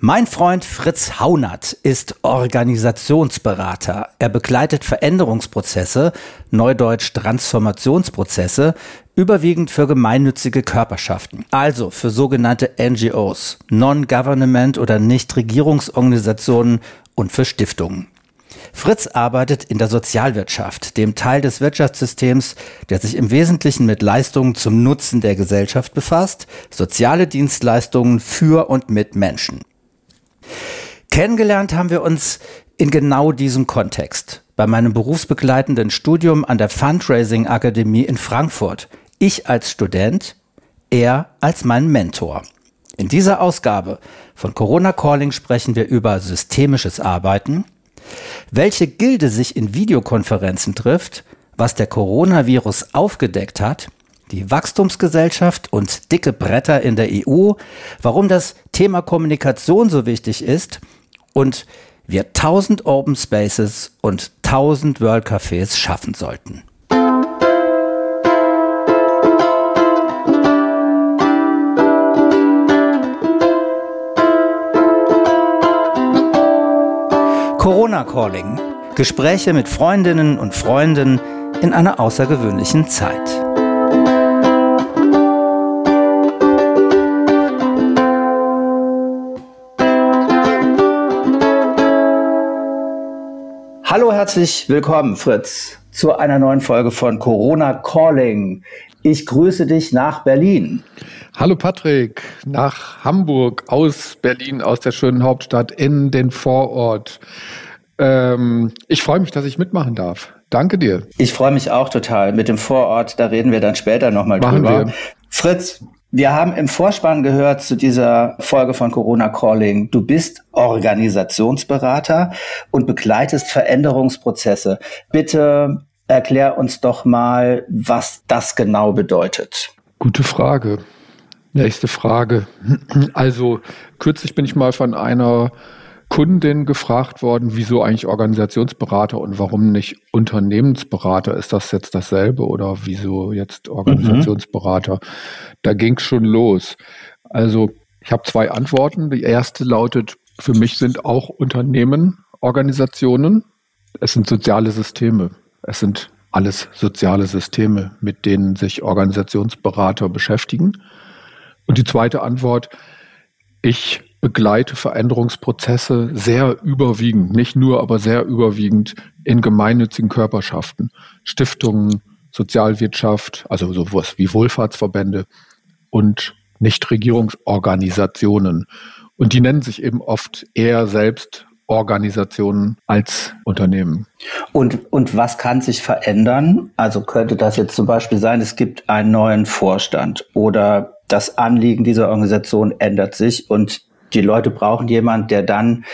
Mein Freund Fritz Haunert ist Organisationsberater. Er begleitet Veränderungsprozesse, neudeutsch Transformationsprozesse, überwiegend für gemeinnützige Körperschaften, also für sogenannte NGOs, Non-Government oder Nichtregierungsorganisationen und für Stiftungen. Fritz arbeitet in der Sozialwirtschaft, dem Teil des Wirtschaftssystems, der sich im Wesentlichen mit Leistungen zum Nutzen der Gesellschaft befasst, soziale Dienstleistungen für und mit Menschen. Kennengelernt haben wir uns in genau diesem Kontext, bei meinem berufsbegleitenden Studium an der Fundraising Akademie in Frankfurt. Ich als Student, er als mein Mentor. In dieser Ausgabe von Corona Calling sprechen wir über systemisches Arbeiten, welche Gilde sich in Videokonferenzen trifft, was der Coronavirus aufgedeckt hat, die Wachstumsgesellschaft und dicke Bretter in der EU, warum das Thema Kommunikation so wichtig ist und wir 1000 Open Spaces und 1000 World Cafés schaffen sollten. Corona Calling. Gespräche mit Freundinnen und Freunden in einer außergewöhnlichen Zeit. Hallo, herzlich willkommen, Fritz, zu einer neuen Folge von Corona Calling. Ich grüße dich nach Berlin. Hallo Patrick, nach Hamburg, aus Berlin, aus der schönen Hauptstadt in den Vorort. Ähm, ich freue mich, dass ich mitmachen darf. Danke dir. Ich freue mich auch total. Mit dem Vorort, da reden wir dann später nochmal drüber. Wir. Fritz, wir haben im Vorspann gehört zu dieser Folge von Corona Calling. Du bist Organisationsberater und begleitest Veränderungsprozesse. Bitte erklär uns doch mal, was das genau bedeutet. Gute Frage. Nächste Frage. Also kürzlich bin ich mal von einer Kundin gefragt worden, wieso eigentlich Organisationsberater und warum nicht Unternehmensberater? Ist das jetzt dasselbe oder wieso jetzt Organisationsberater? Mhm. Da ging es schon los. Also ich habe zwei Antworten. Die erste lautet, für mich sind auch Unternehmen Organisationen. Es sind soziale Systeme. Es sind alles soziale Systeme, mit denen sich Organisationsberater beschäftigen. Und die zweite Antwort, ich begleite Veränderungsprozesse sehr überwiegend, nicht nur, aber sehr überwiegend in gemeinnützigen Körperschaften, Stiftungen, Sozialwirtschaft, also sowas wie Wohlfahrtsverbände und Nichtregierungsorganisationen. Und die nennen sich eben oft eher selbst Organisationen als Unternehmen. Und, und was kann sich verändern? Also könnte das jetzt zum Beispiel sein, es gibt einen neuen Vorstand oder das Anliegen dieser Organisation ändert sich und die Leute brauchen jemand, der dann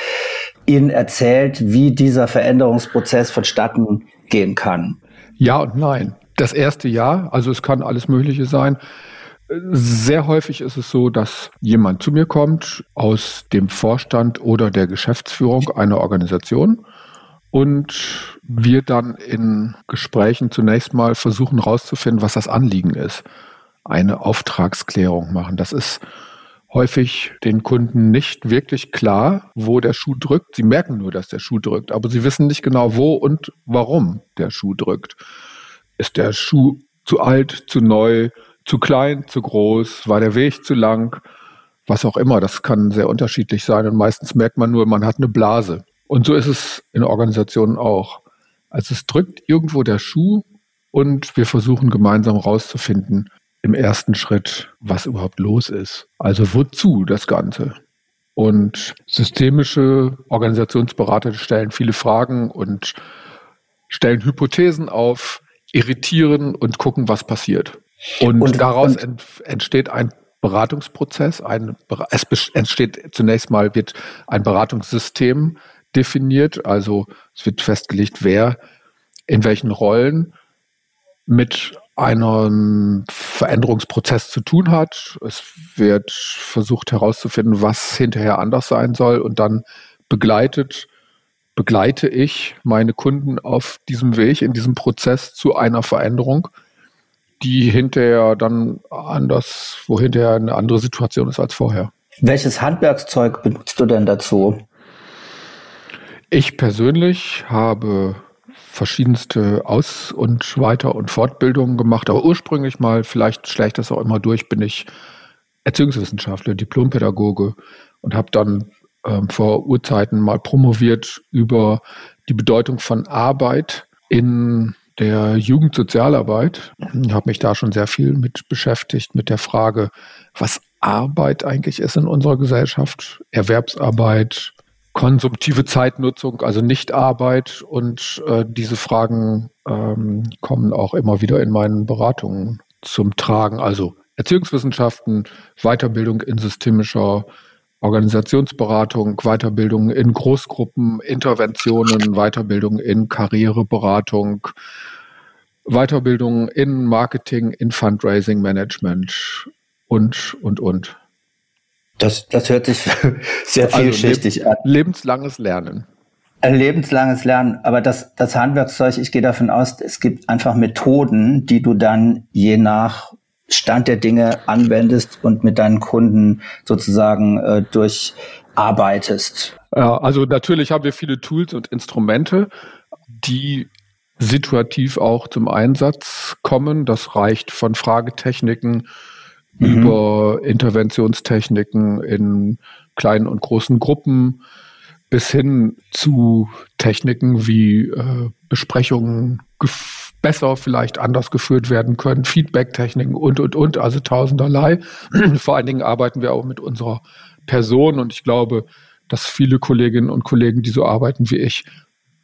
ihnen erzählt, wie dieser Veränderungsprozess vonstatten gehen kann. Ja und nein. Das erste Jahr, also es kann alles Mögliche sein. Sehr häufig ist es so, dass jemand zu mir kommt aus dem Vorstand oder der Geschäftsführung einer Organisation und wir dann in Gesprächen zunächst mal versuchen herauszufinden, was das Anliegen ist. Eine Auftragsklärung machen. Das ist häufig den Kunden nicht wirklich klar, wo der Schuh drückt. Sie merken nur, dass der Schuh drückt, aber sie wissen nicht genau, wo und warum der Schuh drückt. Ist der Schuh zu alt, zu neu, zu klein, zu groß? War der Weg zu lang? Was auch immer, das kann sehr unterschiedlich sein und meistens merkt man nur, man hat eine Blase. Und so ist es in Organisationen auch. Also es drückt irgendwo der Schuh und wir versuchen gemeinsam herauszufinden, im ersten Schritt, was überhaupt los ist. Also wozu das Ganze? Und systemische Organisationsberater stellen viele Fragen und stellen Hypothesen auf, irritieren und gucken, was passiert. Und, und daraus und, entsteht ein Beratungsprozess. Ein, es entsteht zunächst mal wird ein Beratungssystem definiert. Also es wird festgelegt, wer in welchen Rollen mit einem Veränderungsprozess zu tun hat. Es wird versucht herauszufinden, was hinterher anders sein soll und dann begleitet, begleite ich meine Kunden auf diesem Weg, in diesem Prozess zu einer Veränderung, die hinterher dann anders, wo hinterher eine andere Situation ist als vorher. Welches Handwerkszeug benutzt du denn dazu? Ich persönlich habe verschiedenste Aus- und Weiter- und Fortbildungen gemacht, aber ursprünglich mal, vielleicht schlägt das auch immer durch, bin ich Erziehungswissenschaftler, Diplompädagoge und habe dann ähm, vor Urzeiten mal promoviert über die Bedeutung von Arbeit in der Jugendsozialarbeit. Ich habe mich da schon sehr viel mit beschäftigt, mit der Frage, was Arbeit eigentlich ist in unserer Gesellschaft, Erwerbsarbeit, konsumtive Zeitnutzung, also Nichtarbeit. Und äh, diese Fragen ähm, kommen auch immer wieder in meinen Beratungen zum Tragen. Also Erziehungswissenschaften, Weiterbildung in systemischer Organisationsberatung, Weiterbildung in Großgruppen, Interventionen, Weiterbildung in Karriereberatung, Weiterbildung in Marketing, in Fundraising Management und, und, und. Das, das hört sich sehr also vielschichtig also, an. Lebenslanges Lernen. Ein lebenslanges Lernen, aber das, das Handwerkszeug, ich gehe davon aus, es gibt einfach Methoden, die du dann je nach Stand der Dinge anwendest und mit deinen Kunden sozusagen äh, durcharbeitest. Ja, also natürlich haben wir viele Tools und Instrumente, die situativ auch zum Einsatz kommen. Das reicht von Fragetechniken mhm. über Interventionstechniken in kleinen und großen Gruppen bis hin zu Techniken wie äh, Besprechungen, besser vielleicht anders geführt werden können, Feedback-Techniken und, und, und, also tausenderlei. Vor allen Dingen arbeiten wir auch mit unserer Person und ich glaube, dass viele Kolleginnen und Kollegen, die so arbeiten wie ich,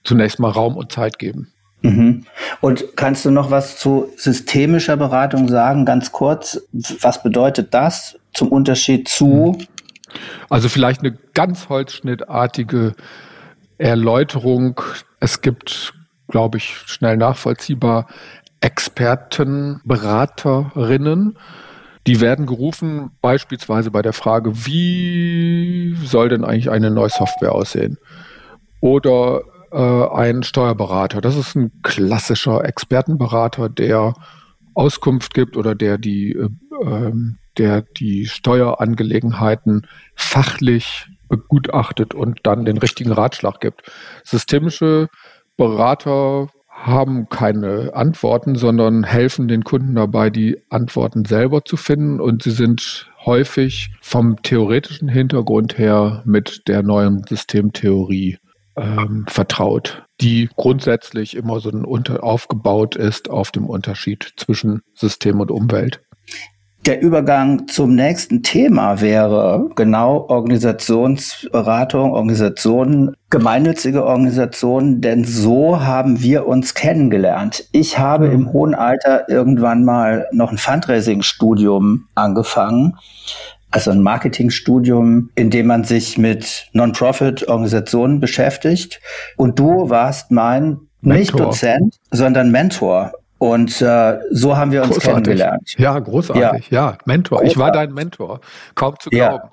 zunächst mal Raum und Zeit geben. Mhm. Und kannst du noch was zu systemischer Beratung sagen, ganz kurz? Was bedeutet das zum Unterschied zu? Mhm. Also vielleicht eine ganz holzschnittartige Erläuterung. Es gibt, glaube ich, schnell nachvollziehbar Experten, Beraterinnen, die werden gerufen, beispielsweise bei der Frage, wie soll denn eigentlich eine neue Software aussehen? Oder äh, ein Steuerberater. Das ist ein klassischer Expertenberater, der Auskunft gibt oder der die, äh, ähm, der die Steuerangelegenheiten fachlich begutachtet und dann den richtigen Ratschlag gibt. Systemische Berater haben keine Antworten, sondern helfen den Kunden dabei, die Antworten selber zu finden. Und sie sind häufig vom theoretischen Hintergrund her mit der neuen Systemtheorie ähm, vertraut, die grundsätzlich immer so ein unter aufgebaut ist auf dem Unterschied zwischen System und Umwelt. Der Übergang zum nächsten Thema wäre genau Organisationsberatung, Organisationen, gemeinnützige Organisationen, denn so haben wir uns kennengelernt. Ich habe im hohen Alter irgendwann mal noch ein Fundraising-Studium angefangen also ein Marketingstudium, in dem man sich mit Non-Profit-Organisationen beschäftigt. Und du warst mein Mentor. nicht Dozent, sondern Mentor. Und äh, so haben wir uns großartig. kennengelernt. Ja, großartig. Ja, ja Mentor. Großartig. Ich war dein Mentor. Kaum zu glauben.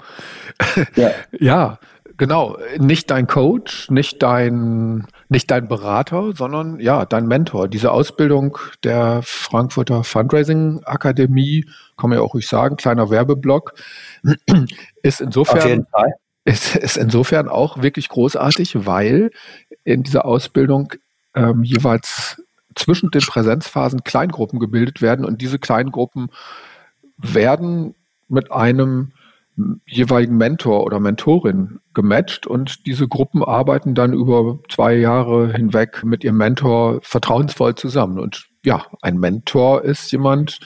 Ja. ja, genau. Nicht dein Coach, nicht dein, nicht dein Berater, sondern ja, dein Mentor. Diese Ausbildung der Frankfurter Fundraising Akademie, kann man ja auch ruhig sagen, kleiner Werbeblock, ist insofern, Ist, ist insofern auch wirklich großartig, weil in dieser Ausbildung ähm, jeweils zwischen den Präsenzphasen Kleingruppen gebildet werden und diese Kleingruppen werden mit einem jeweiligen Mentor oder Mentorin gematcht und diese Gruppen arbeiten dann über zwei Jahre hinweg mit ihrem Mentor vertrauensvoll zusammen. Und ja, ein Mentor ist jemand,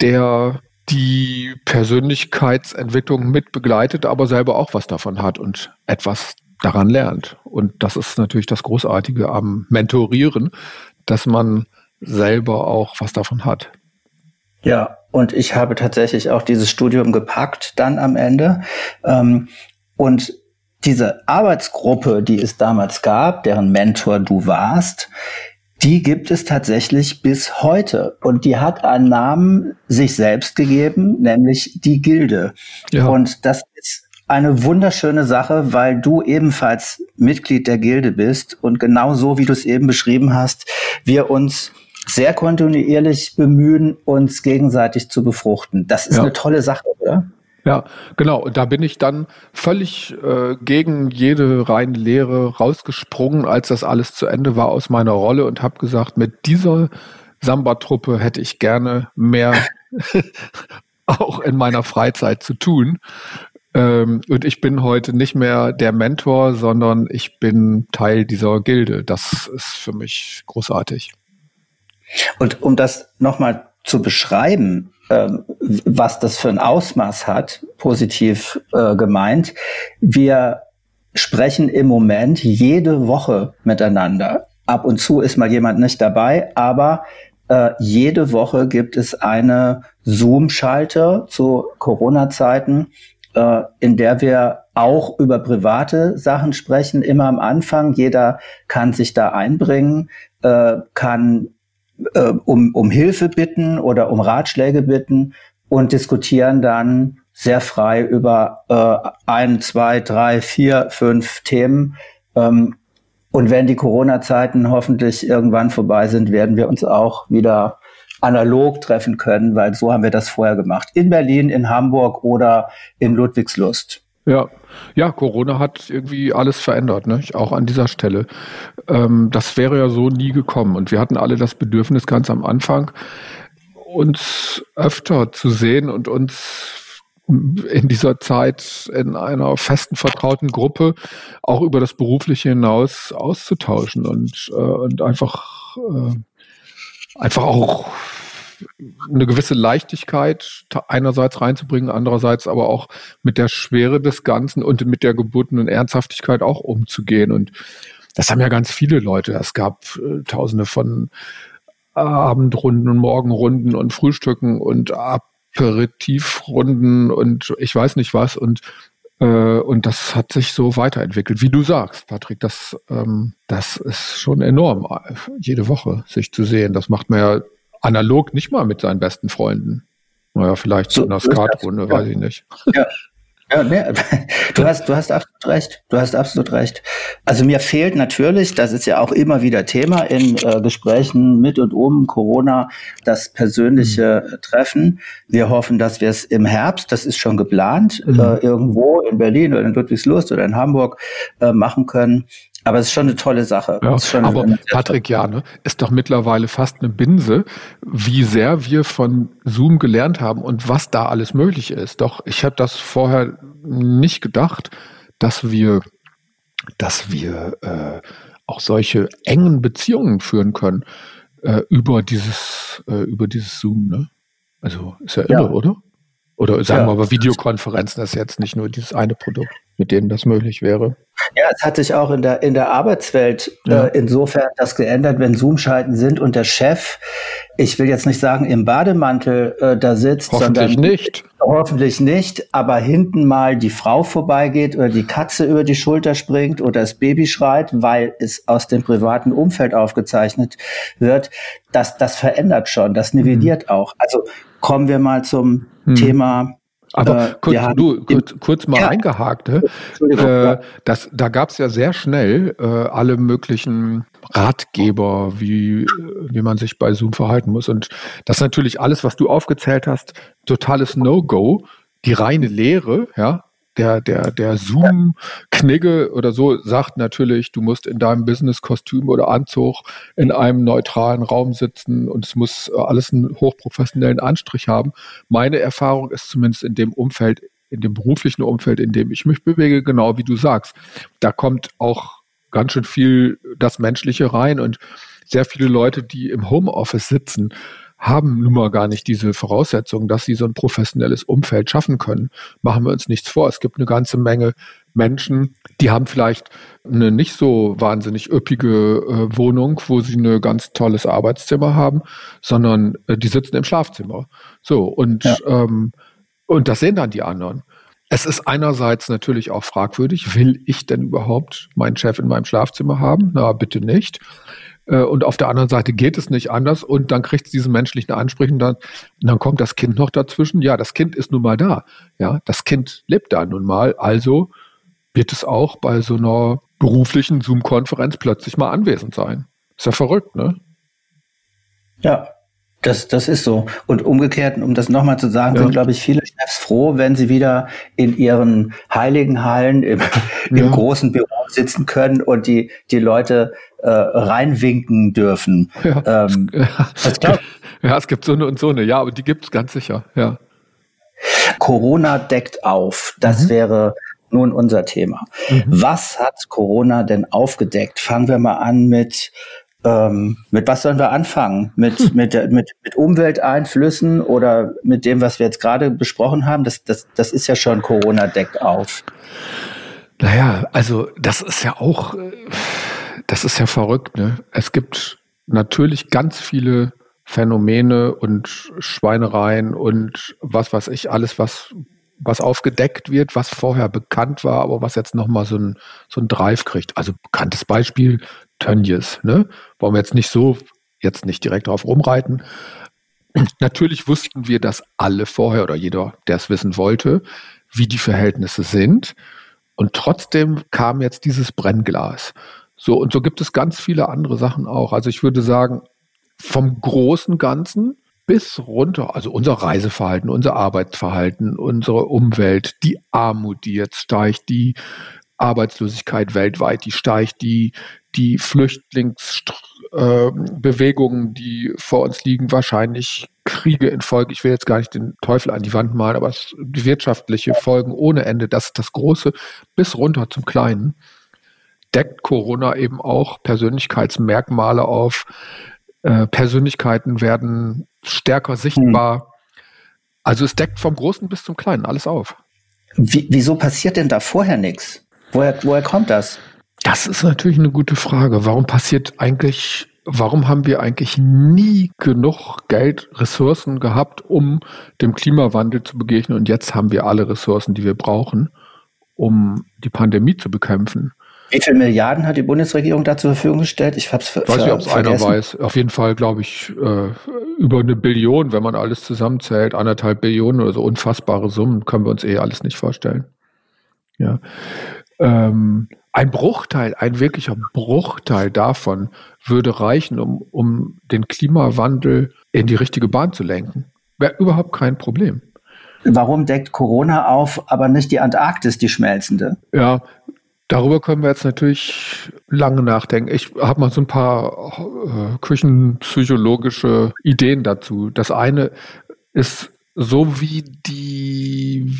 der die Persönlichkeitsentwicklung mit begleitet, aber selber auch was davon hat und etwas daran lernt. Und das ist natürlich das Großartige am Mentorieren, dass man selber auch was davon hat. Ja, und ich habe tatsächlich auch dieses Studium gepackt dann am Ende. Ähm, und diese Arbeitsgruppe, die es damals gab, deren Mentor du warst, die gibt es tatsächlich bis heute. Und die hat einen Namen sich selbst gegeben, nämlich die Gilde. Ja. Und das ist eine wunderschöne Sache, weil du ebenfalls Mitglied der Gilde bist und genau so, wie du es eben beschrieben hast, wir uns sehr kontinuierlich bemühen, uns gegenseitig zu befruchten. Das ist ja. eine tolle Sache, oder? Ja, genau. Und da bin ich dann völlig äh, gegen jede reine Lehre rausgesprungen, als das alles zu Ende war aus meiner Rolle und habe gesagt, mit dieser Samba-Truppe hätte ich gerne mehr auch in meiner Freizeit zu tun. Ähm, und ich bin heute nicht mehr der Mentor, sondern ich bin Teil dieser Gilde. Das ist für mich großartig. Und um das nochmal zu beschreiben, ähm, was das für ein Ausmaß hat, positiv äh, gemeint, wir sprechen im Moment jede Woche miteinander. Ab und zu ist mal jemand nicht dabei, aber äh, jede Woche gibt es eine Zoom-Schalte zu Corona-Zeiten, äh, in der wir auch über private Sachen sprechen, immer am Anfang. Jeder kann sich da einbringen, äh, kann äh, um, um Hilfe bitten oder um Ratschläge bitten und diskutieren dann sehr frei über äh, ein, zwei, drei, vier, fünf Themen. Ähm, und wenn die Corona-Zeiten hoffentlich irgendwann vorbei sind, werden wir uns auch wieder analog treffen können, weil so haben wir das vorher gemacht. In Berlin, in Hamburg oder in Ludwigslust. Ja, ja, Corona hat irgendwie alles verändert, ne? auch an dieser Stelle. Ähm, das wäre ja so nie gekommen. Und wir hatten alle das Bedürfnis ganz am Anfang, uns öfter zu sehen und uns in dieser Zeit in einer festen, vertrauten Gruppe auch über das Berufliche hinaus auszutauschen und, äh, und einfach, äh, einfach auch eine gewisse Leichtigkeit einerseits reinzubringen, andererseits aber auch mit der Schwere des Ganzen und mit der gebotenen Ernsthaftigkeit auch umzugehen. Und das haben ja ganz viele Leute. Es gab äh, tausende von Abendrunden und Morgenrunden und Frühstücken und Aperitivrunden und ich weiß nicht was. Und äh, und das hat sich so weiterentwickelt, wie du sagst, Patrick. Das, ähm, das ist schon enorm, jede Woche sich zu sehen. Das macht mir ja analog nicht mal mit seinen besten Freunden. Naja, vielleicht so, in einer Skatrunde, weiß ich nicht. Ja. Ja, nee, du hast, du hast absolut recht. Du hast absolut recht. Also mir fehlt natürlich, das ist ja auch immer wieder Thema in äh, Gesprächen mit und um Corona, das persönliche mhm. Treffen. Wir hoffen, dass wir es im Herbst, das ist schon geplant, mhm. äh, irgendwo in Berlin oder in Ludwigslust oder in Hamburg äh, machen können. Aber es ist schon eine tolle Sache. Ja, aber Patrick, ja, ne, ist doch mittlerweile fast eine Binse, wie sehr wir von Zoom gelernt haben und was da alles möglich ist. Doch ich habe das vorher nicht gedacht, dass wir, dass wir äh, auch solche engen Beziehungen führen können äh, über dieses äh, über dieses Zoom. Ne? Also ist ja irre, ja. oder? Oder sagen ja. wir aber Videokonferenzen, das ist jetzt nicht nur dieses eine Produkt, mit dem das möglich wäre. Ja, es hat sich auch in der, in der Arbeitswelt äh, ja. äh, insofern das geändert, wenn Zoom-Schalten sind und der Chef, ich will jetzt nicht sagen im Bademantel äh, da sitzt, hoffentlich sondern nicht. Hoffentlich nicht, aber hinten mal die Frau vorbeigeht oder die Katze über die Schulter springt oder das Baby schreit, weil es aus dem privaten Umfeld aufgezeichnet wird, das, das verändert schon, das nivelliert mhm. auch. Also kommen wir mal zum mhm. Thema aber äh, kurz, du, kurz, kurz mal ja. eingehakt, äh, ja. das, da gab es ja sehr schnell äh, alle möglichen Ratgeber, wie, wie man sich bei Zoom verhalten muss. Und das ist natürlich alles, was du aufgezählt hast, totales No-Go, die reine Lehre, ja, der, der, der Zoom-Knigge oder so sagt natürlich, du musst in deinem Business-Kostüm oder Anzug in einem neutralen Raum sitzen und es muss alles einen hochprofessionellen Anstrich haben. Meine Erfahrung ist zumindest in dem Umfeld, in dem beruflichen Umfeld, in dem ich mich bewege, genau wie du sagst. Da kommt auch ganz schön viel das Menschliche rein und sehr viele Leute, die im Homeoffice sitzen, haben nun mal gar nicht diese Voraussetzungen, dass sie so ein professionelles Umfeld schaffen können. Machen wir uns nichts vor. Es gibt eine ganze Menge Menschen, die haben vielleicht eine nicht so wahnsinnig üppige äh, Wohnung, wo sie ein ganz tolles Arbeitszimmer haben, sondern äh, die sitzen im Schlafzimmer. So, und, ja. ähm, und das sehen dann die anderen. Es ist einerseits natürlich auch fragwürdig, will ich denn überhaupt meinen Chef in meinem Schlafzimmer haben? Na, bitte nicht. Äh, und auf der anderen Seite geht es nicht anders und dann kriegt es diesen menschlichen Ansprechen dann, und dann kommt das Kind noch dazwischen. Ja, das Kind ist nun mal da. Ja, das Kind lebt da nun mal. Also wird es auch bei so einer beruflichen Zoom-Konferenz plötzlich mal anwesend sein. Ist ja verrückt, ne? Ja, Das, das ist so. Und umgekehrt, um das nochmal zu sagen, ja. sind, glaube ich, viele Chefs froh, wenn sie wieder in ihren heiligen Hallen im, im ja. großen Büro sitzen können und die, die Leute äh, reinwinken dürfen. Ja. Ähm, ja. ja, es gibt so eine und so eine. Ja, aber die gibt es ganz sicher. Ja. Corona deckt auf. Das mhm. wäre nun unser Thema. Mhm. Was hat Corona denn aufgedeckt? Fangen wir mal an mit ähm, mit was sollen wir anfangen? Mit, hm. mit, mit, mit Umwelteinflüssen oder mit dem, was wir jetzt gerade besprochen haben? Das, das, das ist ja schon Corona deckt auf. Naja, also das ist ja auch, äh, das ist ja verrückt. Ne? Es gibt natürlich ganz viele Phänomene und Schweinereien und was weiß ich, alles, was, was aufgedeckt wird, was vorher bekannt war, aber was jetzt nochmal so ein, so ein Drive kriegt. Also bekanntes Beispiel, Tönnies, ne? Wollen wir jetzt nicht so, jetzt nicht direkt darauf rumreiten. Natürlich wussten wir das alle vorher oder jeder, der es wissen wollte, wie die Verhältnisse sind. Und trotzdem kam jetzt dieses Brennglas. So, und so gibt es ganz viele andere Sachen auch. Also ich würde sagen, vom großen Ganzen bis runter, also unser Reiseverhalten, unser Arbeitsverhalten, unsere Umwelt, die Armut, die jetzt steigt, die Arbeitslosigkeit weltweit, die steigt, die, die Flüchtlingsbewegungen, äh, die vor uns liegen, wahrscheinlich Kriege in Folge. Ich will jetzt gar nicht den Teufel an die Wand malen, aber es, wirtschaftliche Folgen ohne Ende, das ist das Große, bis runter zum Kleinen, deckt Corona eben auch Persönlichkeitsmerkmale auf. Äh, Persönlichkeiten werden stärker sichtbar. Hm. Also es deckt vom Großen bis zum Kleinen alles auf. Wie, wieso passiert denn da vorher nichts? Woher, woher kommt das? Das ist natürlich eine gute Frage. Warum passiert eigentlich, warum haben wir eigentlich nie genug Geld, Ressourcen gehabt, um dem Klimawandel zu begegnen? Und jetzt haben wir alle Ressourcen, die wir brauchen, um die Pandemie zu bekämpfen. Wie viele Milliarden hat die Bundesregierung da zur Verfügung gestellt? Ich hab's ver weiß nicht, ob es einer weiß. Auf jeden Fall, glaube ich, äh, über eine Billion, wenn man alles zusammenzählt, anderthalb Billionen oder so unfassbare Summen, können wir uns eh alles nicht vorstellen. Ja. Ähm, ein Bruchteil, ein wirklicher Bruchteil davon würde reichen, um, um den Klimawandel in die richtige Bahn zu lenken. Wäre überhaupt kein Problem. Warum deckt Corona auf, aber nicht die Antarktis, die schmelzende? Ja, darüber können wir jetzt natürlich lange nachdenken. Ich habe mal so ein paar äh, küchenpsychologische Ideen dazu. Das eine ist so wie die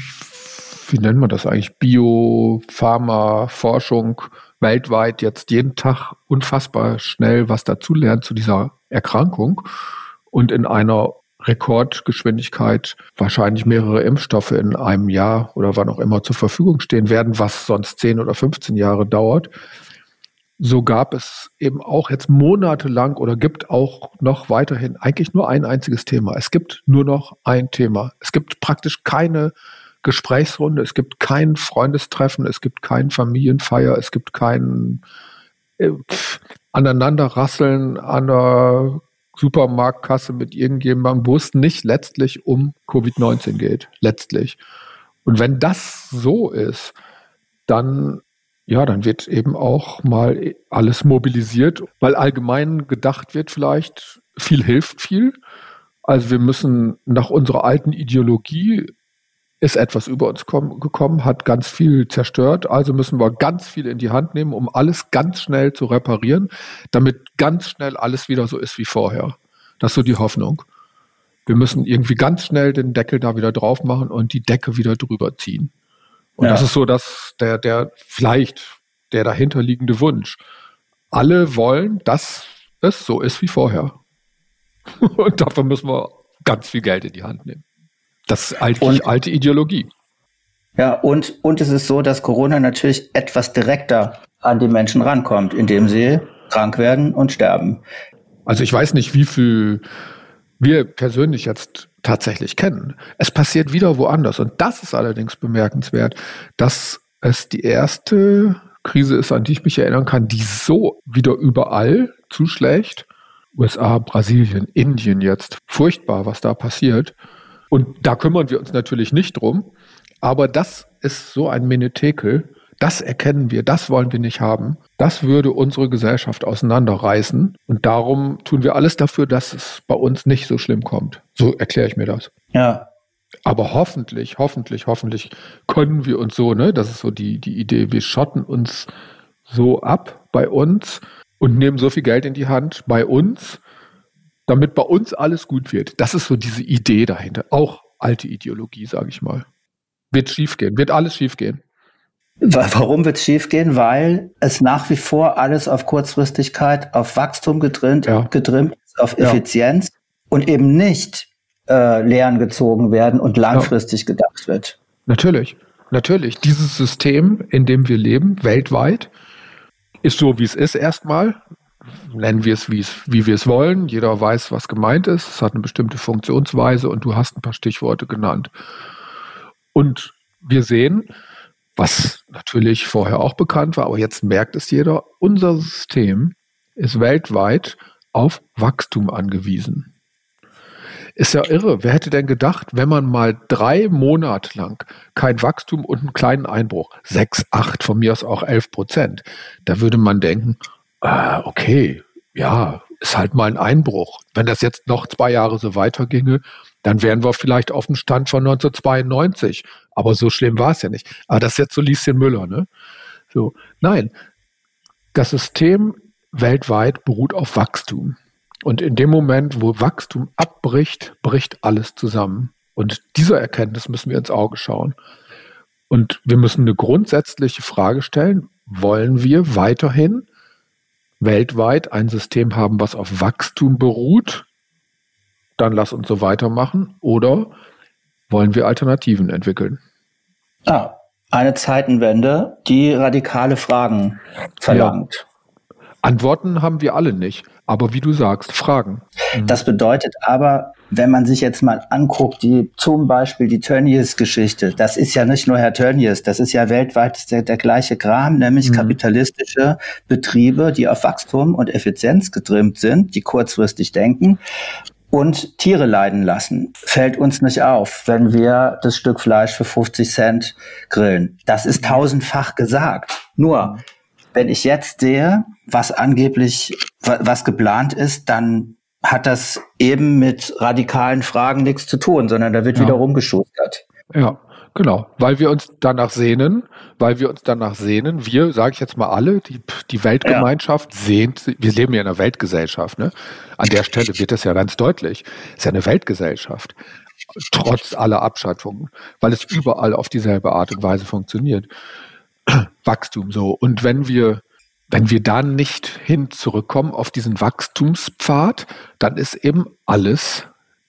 wie nennt man das eigentlich, Bio, Pharma, Forschung weltweit jetzt jeden Tag unfassbar schnell was dazulernt zu dieser Erkrankung und in einer Rekordgeschwindigkeit wahrscheinlich mehrere Impfstoffe in einem Jahr oder wann auch immer zur Verfügung stehen werden, was sonst 10 oder 15 Jahre dauert. So gab es eben auch jetzt monatelang oder gibt auch noch weiterhin eigentlich nur ein einziges Thema. Es gibt nur noch ein Thema. Es gibt praktisch keine Gesprächsrunde, es gibt kein Freundestreffen, es gibt kein Familienfeier, es gibt kein äh, Aneinanderrasseln an der Supermarktkasse mit irgendjemandem, wo es nicht letztlich um Covid-19 geht. Letztlich. Und wenn das so ist, dann ja, dann wird eben auch mal alles mobilisiert, weil allgemein gedacht wird vielleicht, viel hilft viel. Also wir müssen nach unserer alten Ideologie ist etwas über uns gekommen, hat ganz viel zerstört. Also müssen wir ganz viel in die Hand nehmen, um alles ganz schnell zu reparieren, damit ganz schnell alles wieder so ist wie vorher. Das ist so die Hoffnung. Wir müssen irgendwie ganz schnell den Deckel da wieder drauf machen und die Decke wieder drüber ziehen. Und ja. das ist so, dass der, der vielleicht der dahinterliegende Wunsch. Alle wollen, dass es so ist wie vorher. und dafür müssen wir ganz viel Geld in die Hand nehmen. Das ist eigentlich alte Ideologie. Ja, und, und es ist so, dass Corona natürlich etwas direkter an die Menschen rankommt, indem sie krank werden und sterben. Also ich weiß nicht, wie viel wir persönlich jetzt tatsächlich kennen. Es passiert wieder woanders. Und das ist allerdings bemerkenswert, dass es die erste Krise ist, an die ich mich erinnern kann, die so wieder überall zuschlägt. USA, Brasilien, Indien jetzt. Furchtbar, was da passiert. Und da kümmern wir uns natürlich nicht drum. Aber das ist so ein Menetekel. das erkennen wir, das wollen wir nicht haben, das würde unsere Gesellschaft auseinanderreißen. Und darum tun wir alles dafür, dass es bei uns nicht so schlimm kommt. So erkläre ich mir das. Ja. Aber hoffentlich, hoffentlich, hoffentlich können wir uns so, ne, das ist so die, die Idee, wir schotten uns so ab bei uns und nehmen so viel Geld in die Hand bei uns, damit bei uns alles gut wird. Das ist so diese Idee dahinter. Auch alte Ideologie, sage ich mal. Wird schiefgehen, wird alles schiefgehen. Warum wird es schiefgehen? Weil es nach wie vor alles auf Kurzfristigkeit, auf Wachstum getrimmt, ja. getrimmt auf Effizienz ja. und eben nicht äh, Lehren gezogen werden und langfristig ja. gedacht wird. Natürlich, natürlich. Dieses System, in dem wir leben, weltweit, ist so, wie es ist erstmal. Nennen wir es, wie, wir es wollen. Jeder weiß, was gemeint ist. Es hat eine bestimmte Funktionsweise und du hast ein paar Stichworte genannt. Und wir sehen, was natürlich vorher auch bekannt war, aber jetzt merkt es jeder, unser System ist weltweit auf Wachstum angewiesen. Ist ja irre. Wer hätte denn gedacht, wenn man mal drei Monate lang kein Wachstum und einen kleinen Einbruch, sechs, acht, von mir aus auch elf Prozent, da würde man denken, äh, okay, ja, ist halt mal ein Einbruch. Wenn das jetzt noch zwei Jahre so weiterginge, dann wären wir vielleicht auf dem Stand von 1992. Aber so schlimm war es ja nicht. Aber das ist jetzt so Lieschen Müller, ne? So, nein. Das System weltweit beruht auf Wachstum. Und in dem Moment, wo Wachstum abbricht, bricht alles zusammen. Und dieser Erkenntnis müssen wir ins Auge schauen. Und wir müssen eine grundsätzliche Frage stellen, wollen wir weiterhin weltweit ein System haben, was auf Wachstum beruht? Dann lass uns so weitermachen. Oder wollen wir Alternativen entwickeln? Ah, eine Zeitenwende, die radikale Fragen verlangt. Ja. Antworten haben wir alle nicht. Aber wie du sagst, Fragen. Mhm. Das bedeutet aber, wenn man sich jetzt mal anguckt, die zum Beispiel die Tönnies-Geschichte, das ist ja nicht nur Herr Tönnies, das ist ja weltweit der, der gleiche Kram, nämlich mhm. kapitalistische Betriebe, die auf Wachstum und Effizienz getrimmt sind, die kurzfristig denken und Tiere leiden lassen. Fällt uns nicht auf, wenn wir das Stück Fleisch für 50 Cent grillen. Das ist tausendfach gesagt. Nur, wenn ich jetzt sehe, was angeblich, was geplant ist, dann hat das eben mit radikalen Fragen nichts zu tun, sondern da wird ja. wieder rumgeschustert. Ja, genau. Weil wir uns danach sehnen, weil wir uns danach sehnen, wir, sage ich jetzt mal alle, die, die Weltgemeinschaft ja. sehnt, wir leben ja in einer Weltgesellschaft, ne? An der Stelle wird das ja ganz deutlich. Es ist ja eine Weltgesellschaft. Trotz aller Abschattungen, weil es überall auf dieselbe Art und Weise funktioniert. Wachstum so. Und wenn wir, wenn wir da nicht hin zurückkommen auf diesen Wachstumspfad, dann ist eben alles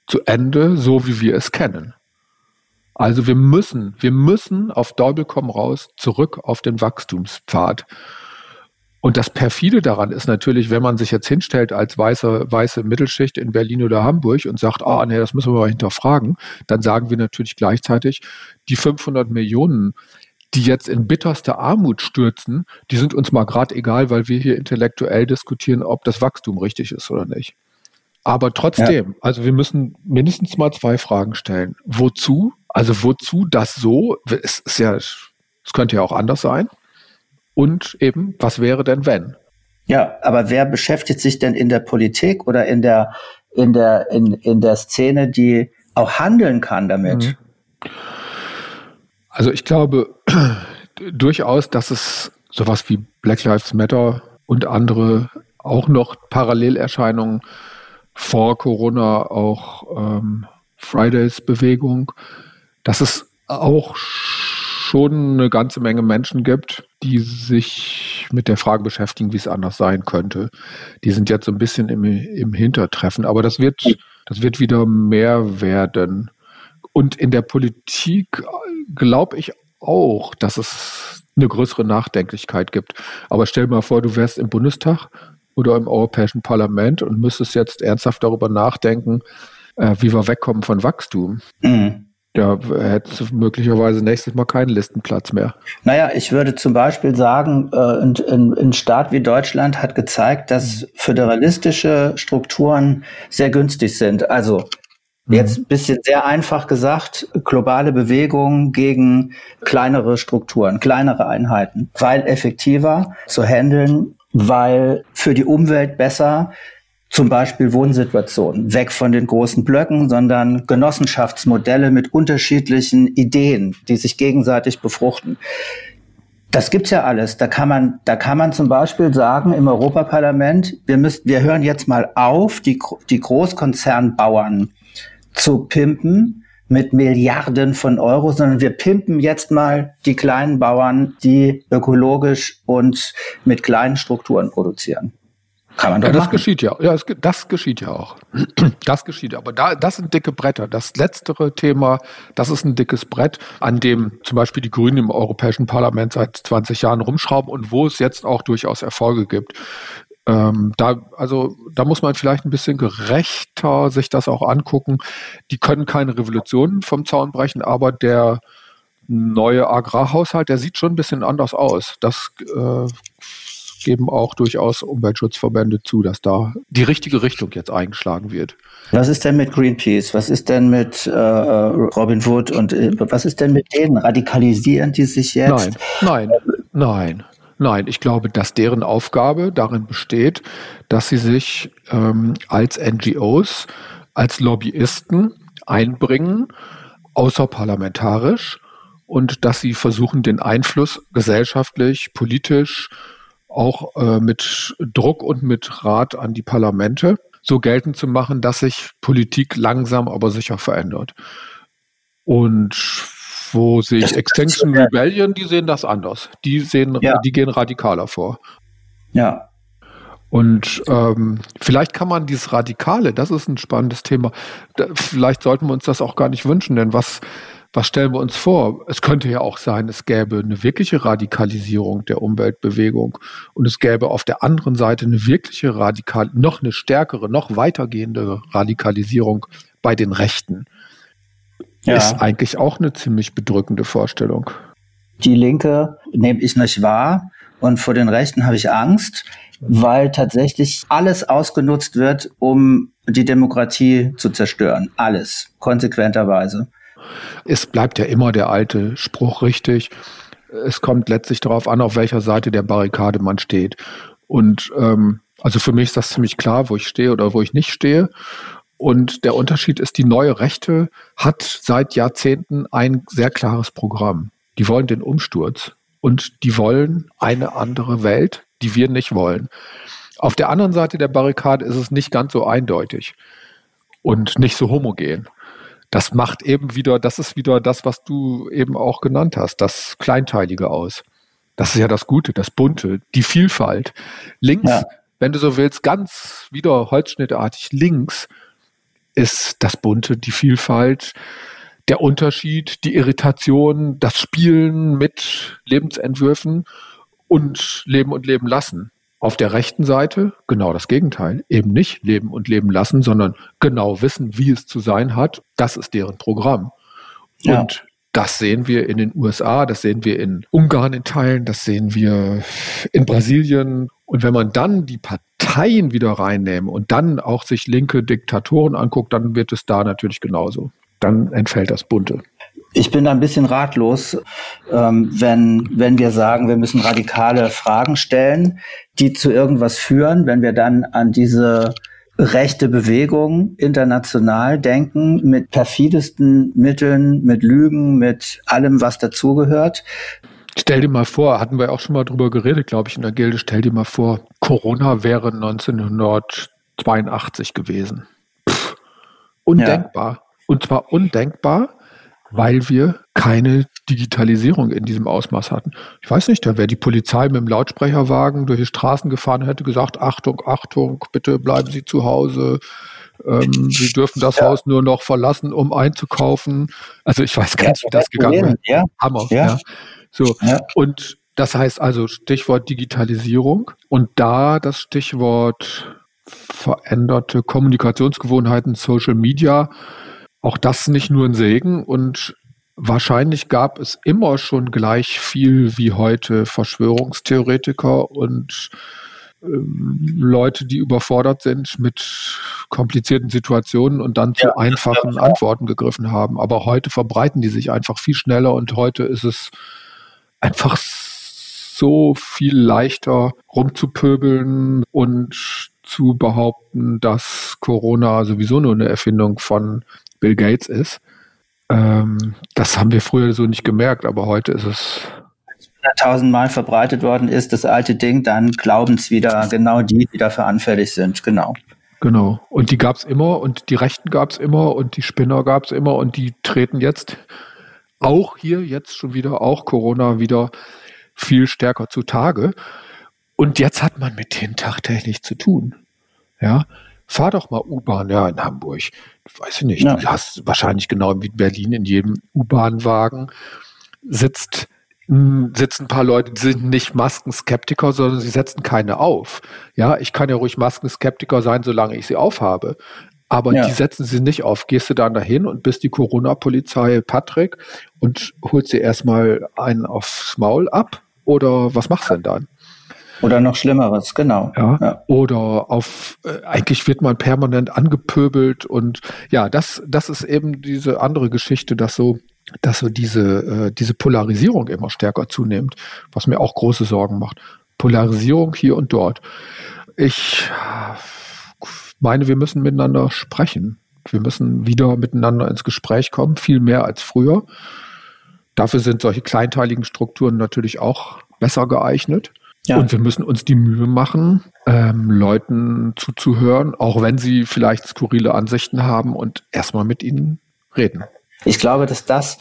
zu Ende, so wie wir es kennen. Also wir müssen, wir müssen auf Teufel komm raus zurück auf den Wachstumspfad. Und das perfide daran ist natürlich, wenn man sich jetzt hinstellt als weiße, weiße Mittelschicht in Berlin oder Hamburg und sagt, ah, nee, das müssen wir mal hinterfragen, dann sagen wir natürlich gleichzeitig, die 500 Millionen, die jetzt in bitterste Armut stürzen, die sind uns mal gerade egal, weil wir hier intellektuell diskutieren, ob das Wachstum richtig ist oder nicht. Aber trotzdem, ja. also wir müssen mindestens mal zwei Fragen stellen. Wozu? Also wozu das so? Es ist ja, es könnte ja auch anders sein. Und eben, was wäre denn wenn? Ja, aber wer beschäftigt sich denn in der Politik oder in der, in der, in, in der Szene, die auch handeln kann damit? Mhm. Also ich glaube durchaus, dass es sowas wie Black Lives Matter und andere auch noch Parallelerscheinungen vor Corona, auch ähm, Fridays-Bewegung, dass es auch schon eine ganze Menge Menschen gibt, die sich mit der Frage beschäftigen, wie es anders sein könnte. Die sind jetzt so ein bisschen im, im Hintertreffen, aber das wird, das wird wieder mehr werden. Und in der Politik glaube ich auch, dass es eine größere Nachdenklichkeit gibt. Aber stell dir mal vor, du wärst im Bundestag oder im Europäischen Parlament und müsstest jetzt ernsthaft darüber nachdenken, äh, wie wir wegkommen von Wachstum. Mhm. Ja, hättest du möglicherweise nächstes Mal keinen Listenplatz mehr. Naja, ich würde zum Beispiel sagen, äh, ein, Staat wie Deutschland hat gezeigt, dass föderalistische Strukturen sehr günstig sind. Also. Jetzt ein bisschen sehr einfach gesagt, globale Bewegung gegen kleinere Strukturen, kleinere Einheiten, weil effektiver zu handeln, weil für die Umwelt besser, zum Beispiel Wohnsituationen, weg von den großen Blöcken, sondern Genossenschaftsmodelle mit unterschiedlichen Ideen, die sich gegenseitig befruchten. Das gibt's ja alles. Da kann man, da kann man zum Beispiel sagen im Europaparlament, wir müssen, wir hören jetzt mal auf, die, die Großkonzernbauern zu pimpen mit Milliarden von Euro, sondern wir pimpen jetzt mal die kleinen Bauern, die ökologisch und mit kleinen Strukturen produzieren. Kann man doch ja, das machen. geschieht ja. Ja, das, das geschieht ja auch. Das geschieht. Aber da, das sind dicke Bretter. Das letztere Thema, das ist ein dickes Brett, an dem zum Beispiel die Grünen im Europäischen Parlament seit 20 Jahren rumschrauben und wo es jetzt auch durchaus Erfolge gibt. Ähm, da, also, da muss man vielleicht ein bisschen gerechter sich das auch angucken. Die können keine Revolution vom Zaun brechen, aber der neue Agrarhaushalt, der sieht schon ein bisschen anders aus. Das äh, geben auch durchaus Umweltschutzverbände zu, dass da die richtige Richtung jetzt eingeschlagen wird. Was ist denn mit Greenpeace? Was ist denn mit äh, Robin Wood und äh, was ist denn mit denen? Radikalisieren die sich jetzt? Nein, nein, nein. Nein, ich glaube, dass deren Aufgabe darin besteht, dass sie sich ähm, als NGOs, als Lobbyisten einbringen, außerparlamentarisch und dass sie versuchen, den Einfluss gesellschaftlich, politisch, auch äh, mit Druck und mit Rat an die Parlamente so geltend zu machen, dass sich Politik langsam aber sicher verändert. Und wo sehe ich Extinction Rebellion, die sehen das anders. Die sehen, ja. die gehen radikaler vor. Ja. Und ähm, vielleicht kann man dieses Radikale, das ist ein spannendes Thema. Da, vielleicht sollten wir uns das auch gar nicht wünschen, denn was, was stellen wir uns vor? Es könnte ja auch sein, es gäbe eine wirkliche Radikalisierung der Umweltbewegung und es gäbe auf der anderen Seite eine wirkliche radikal, noch eine stärkere, noch weitergehende Radikalisierung bei den Rechten ja. ist eigentlich auch eine ziemlich bedrückende Vorstellung. Die Linke nehme ich nicht wahr und vor den Rechten habe ich Angst, weil tatsächlich alles ausgenutzt wird, um die Demokratie zu zerstören. Alles, konsequenterweise. Es bleibt ja immer der alte Spruch richtig. Es kommt letztlich darauf an, auf welcher Seite der Barrikade man steht. Und ähm, also für mich ist das ziemlich klar, wo ich stehe oder wo ich nicht stehe. Und der Unterschied ist, die neue Rechte hat seit Jahrzehnten ein sehr klares Programm. Die wollen den Umsturz und die wollen eine andere Welt, die wir nicht wollen. Auf der anderen Seite der Barrikade ist es nicht ganz so eindeutig und nicht so homogen. Das macht eben wieder, das ist wieder das, was du eben auch genannt hast, das Kleinteilige aus. Das ist ja das Gute, das Bunte, die Vielfalt. Links, ja. wenn du so willst, ganz wieder holzschnittartig links ist das Bunte, die Vielfalt, der Unterschied, die Irritation, das Spielen mit Lebensentwürfen und Leben und Leben lassen. Auf der rechten Seite genau das Gegenteil. Eben nicht leben und leben lassen, sondern genau wissen, wie es zu sein hat. Das ist deren Programm. Ja. Und das sehen wir in den USA, das sehen wir in Ungarn in Teilen, das sehen wir in Brasilien. Und wenn man dann die Partei Parteien wieder reinnehmen und dann auch sich linke Diktatoren anguckt, dann wird es da natürlich genauso. Dann entfällt das Bunte. Ich bin da ein bisschen ratlos, ähm, wenn, wenn wir sagen, wir müssen radikale Fragen stellen, die zu irgendwas führen, wenn wir dann an diese rechte Bewegung international denken, mit perfidesten Mitteln, mit Lügen, mit allem, was dazugehört. Stell dir mal vor, hatten wir auch schon mal drüber geredet, glaube ich, in der Gilde, stell dir mal vor, Corona wäre 1982 gewesen. Pff, undenkbar. Ja. Und zwar undenkbar, weil wir keine Digitalisierung in diesem Ausmaß hatten. Ich weiß nicht, da wäre die Polizei mit dem Lautsprecherwagen durch die Straßen gefahren und hätte gesagt, Achtung, Achtung, bitte bleiben Sie zu Hause. Ähm, Sie dürfen das ja. Haus nur noch verlassen, um einzukaufen. Also ich weiß gar nicht, wie das gegangen wäre. Ja. Hammer. Ja. So. Ja. Und das heißt also Stichwort Digitalisierung und da das Stichwort veränderte Kommunikationsgewohnheiten, Social Media, auch das nicht nur ein Segen und wahrscheinlich gab es immer schon gleich viel wie heute Verschwörungstheoretiker und Leute, die überfordert sind mit komplizierten Situationen und dann zu ja, einfachen Antworten gegriffen haben. Aber heute verbreiten die sich einfach viel schneller und heute ist es einfach so viel leichter rumzupöbeln und zu behaupten, dass Corona sowieso nur eine Erfindung von Bill Gates ist. Ähm, das haben wir früher so nicht gemerkt, aber heute ist es tausendmal verbreitet worden ist, das alte Ding, dann glauben es wieder genau die, die dafür anfällig sind. Genau. Genau. Und die gab es immer und die Rechten gab es immer und die Spinner gab es immer und die treten jetzt auch hier jetzt schon wieder, auch Corona wieder viel stärker zutage. Und jetzt hat man mit denen tagtäglich zu tun. Ja, fahr doch mal U-Bahn, ja, in Hamburg. Weiß ich nicht, ja. du hast wahrscheinlich genau wie in Berlin in jedem U-Bahn-Wagen sitzt sitzen ein paar Leute, die sind nicht Maskenskeptiker, sondern sie setzen keine auf. Ja, ich kann ja ruhig Maskenskeptiker sein, solange ich sie aufhabe. Aber ja. die setzen sie nicht auf. Gehst du dann dahin und bist die Corona-Polizei Patrick und holst sie erstmal einen aufs Maul ab? Oder was machst du denn dann? Oder noch Schlimmeres, genau. Ja, ja. Oder auf, äh, eigentlich wird man permanent angepöbelt und ja, das, das ist eben diese andere Geschichte, dass so dass so diese, äh, diese Polarisierung immer stärker zunimmt, was mir auch große Sorgen macht. Polarisierung hier und dort. Ich meine, wir müssen miteinander sprechen. Wir müssen wieder miteinander ins Gespräch kommen, viel mehr als früher. Dafür sind solche kleinteiligen Strukturen natürlich auch besser geeignet. Ja. Und wir müssen uns die Mühe machen, ähm, Leuten zuzuhören, auch wenn sie vielleicht skurrile Ansichten haben und erstmal mit ihnen reden. Ich glaube, dass das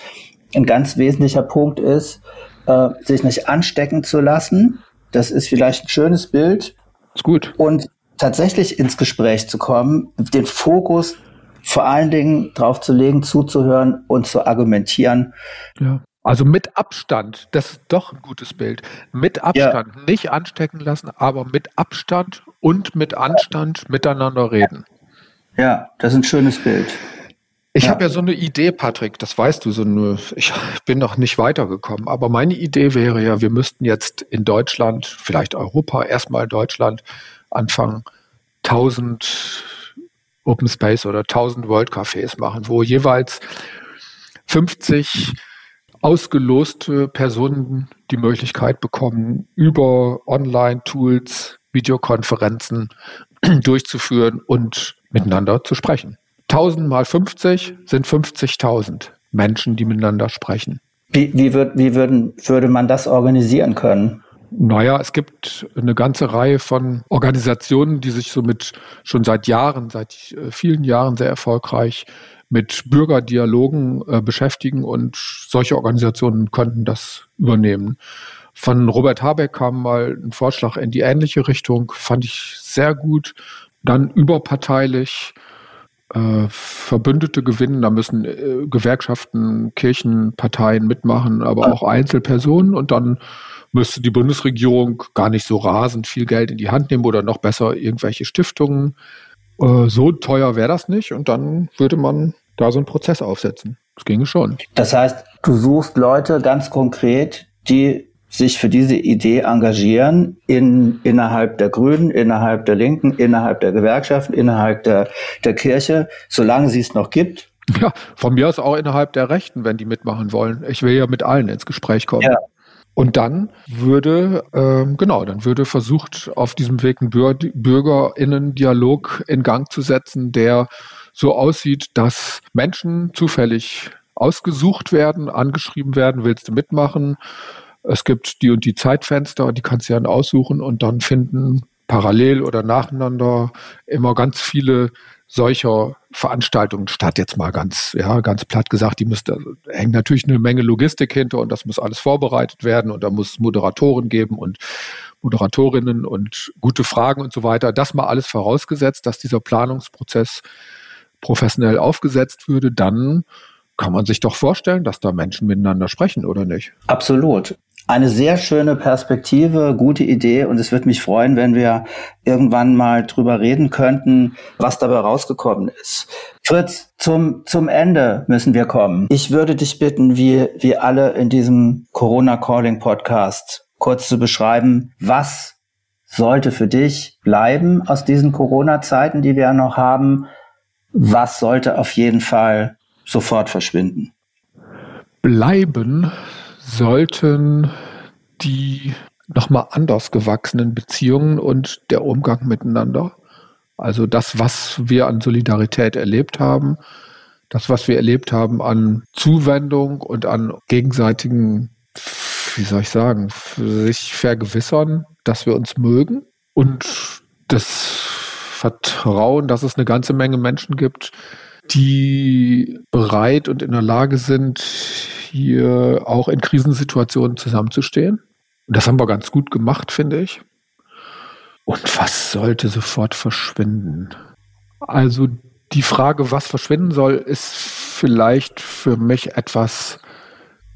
ein ganz wesentlicher Punkt ist, äh, sich nicht anstecken zu lassen. Das ist vielleicht ein schönes Bild. Ist gut. Und tatsächlich ins Gespräch zu kommen, den Fokus vor allen Dingen drauf zu legen, zuzuhören und zu argumentieren. Ja. Also mit Abstand, das ist doch ein gutes Bild. Mit Abstand, ja. nicht anstecken lassen, aber mit Abstand und mit Anstand miteinander reden. Ja, das ist ein schönes Bild. Ich ja. habe ja so eine Idee, Patrick, das weißt du, so eine, ich bin noch nicht weitergekommen, aber meine Idee wäre ja, wir müssten jetzt in Deutschland, vielleicht Europa, erstmal Deutschland anfangen, 1000 Open Space oder 1000 World Cafés machen, wo jeweils 50 ausgeloste Personen die Möglichkeit bekommen, über Online-Tools, Videokonferenzen durchzuführen und miteinander zu sprechen. 1000 mal 50 sind 50.000 Menschen, die miteinander sprechen. Wie, wie, würd, wie würden, würde man das organisieren können? Naja, es gibt eine ganze Reihe von Organisationen, die sich somit schon seit Jahren, seit äh, vielen Jahren sehr erfolgreich mit Bürgerdialogen äh, beschäftigen und solche Organisationen könnten das übernehmen. Von Robert Habeck kam mal ein Vorschlag in die ähnliche Richtung, fand ich sehr gut. Dann überparteilich äh, Verbündete gewinnen. Da müssen äh, Gewerkschaften, Kirchen, Parteien mitmachen, aber auch Einzelpersonen. Und dann müsste die Bundesregierung gar nicht so rasend viel Geld in die Hand nehmen oder noch besser irgendwelche Stiftungen. Äh, so teuer wäre das nicht. Und dann würde man da so einen Prozess aufsetzen. Das ginge schon. Das heißt, du suchst Leute ganz konkret, die sich für diese Idee engagieren in, innerhalb der Grünen, innerhalb der Linken, innerhalb der Gewerkschaften, innerhalb der, der Kirche, solange sie es noch gibt. Ja, von mir aus auch innerhalb der Rechten, wenn die mitmachen wollen. Ich will ja mit allen ins Gespräch kommen. Ja. Und dann würde, ähm, genau, dann würde versucht, auf diesem Weg einen Bür BürgerInnen-Dialog in Gang zu setzen, der so aussieht, dass Menschen zufällig ausgesucht werden, angeschrieben werden, willst du mitmachen? Es gibt die und die Zeitfenster, die kannst du dann aussuchen und dann finden parallel oder nacheinander immer ganz viele solcher Veranstaltungen statt. Jetzt mal ganz, ja, ganz platt gesagt, die müsste, hängt natürlich eine Menge Logistik hinter und das muss alles vorbereitet werden und da muss Moderatoren geben und Moderatorinnen und gute Fragen und so weiter. Das mal alles vorausgesetzt, dass dieser Planungsprozess professionell aufgesetzt würde, dann kann man sich doch vorstellen, dass da Menschen miteinander sprechen, oder nicht? Absolut eine sehr schöne Perspektive, gute Idee und es würde mich freuen, wenn wir irgendwann mal drüber reden könnten, was dabei rausgekommen ist. Fritz, zum, zum Ende müssen wir kommen. Ich würde dich bitten, wie, wie alle in diesem Corona Calling Podcast kurz zu beschreiben, was sollte für dich bleiben aus diesen Corona-Zeiten, die wir ja noch haben? Was sollte auf jeden Fall sofort verschwinden? Bleiben sollten die nochmal anders gewachsenen Beziehungen und der Umgang miteinander. Also das, was wir an Solidarität erlebt haben, das, was wir erlebt haben an Zuwendung und an gegenseitigen, wie soll ich sagen, sich vergewissern, dass wir uns mögen und das Vertrauen, dass es eine ganze Menge Menschen gibt, die bereit und in der Lage sind, hier auch in Krisensituationen zusammenzustehen. Und das haben wir ganz gut gemacht, finde ich. Und was sollte sofort verschwinden? Also die Frage, was verschwinden soll, ist vielleicht für mich etwas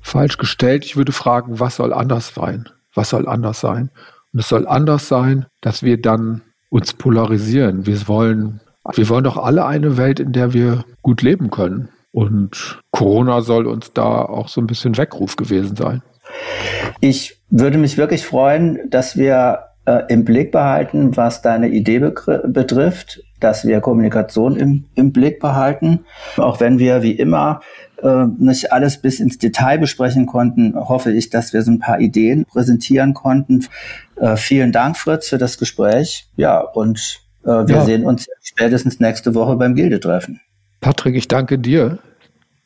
falsch gestellt. Ich würde fragen, was soll anders sein? Was soll anders sein? Und es soll anders sein, dass wir dann uns polarisieren. Wir wollen, wir wollen doch alle eine Welt, in der wir gut leben können. Und Corona soll uns da auch so ein bisschen Weckruf gewesen sein. Ich würde mich wirklich freuen, dass wir äh, im Blick behalten, was deine Idee betrifft, dass wir Kommunikation im, im Blick behalten. Auch wenn wir wie immer äh, nicht alles bis ins Detail besprechen konnten, hoffe ich, dass wir so ein paar Ideen präsentieren konnten. Äh, vielen Dank, Fritz, für das Gespräch. Ja, und äh, wir ja. sehen uns spätestens nächste Woche beim Gildetreffen. Patrick, ich danke dir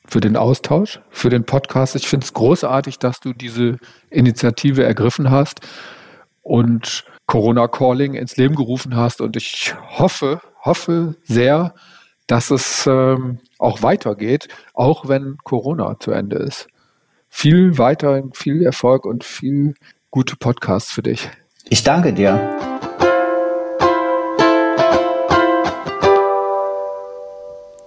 für den Austausch, für den Podcast. Ich finde es großartig, dass du diese Initiative ergriffen hast und Corona Calling ins Leben gerufen hast. Und ich hoffe, hoffe sehr, dass es ähm, auch weitergeht, auch wenn Corona zu Ende ist. Viel weiter, viel Erfolg und viel gute Podcasts für dich. Ich danke dir.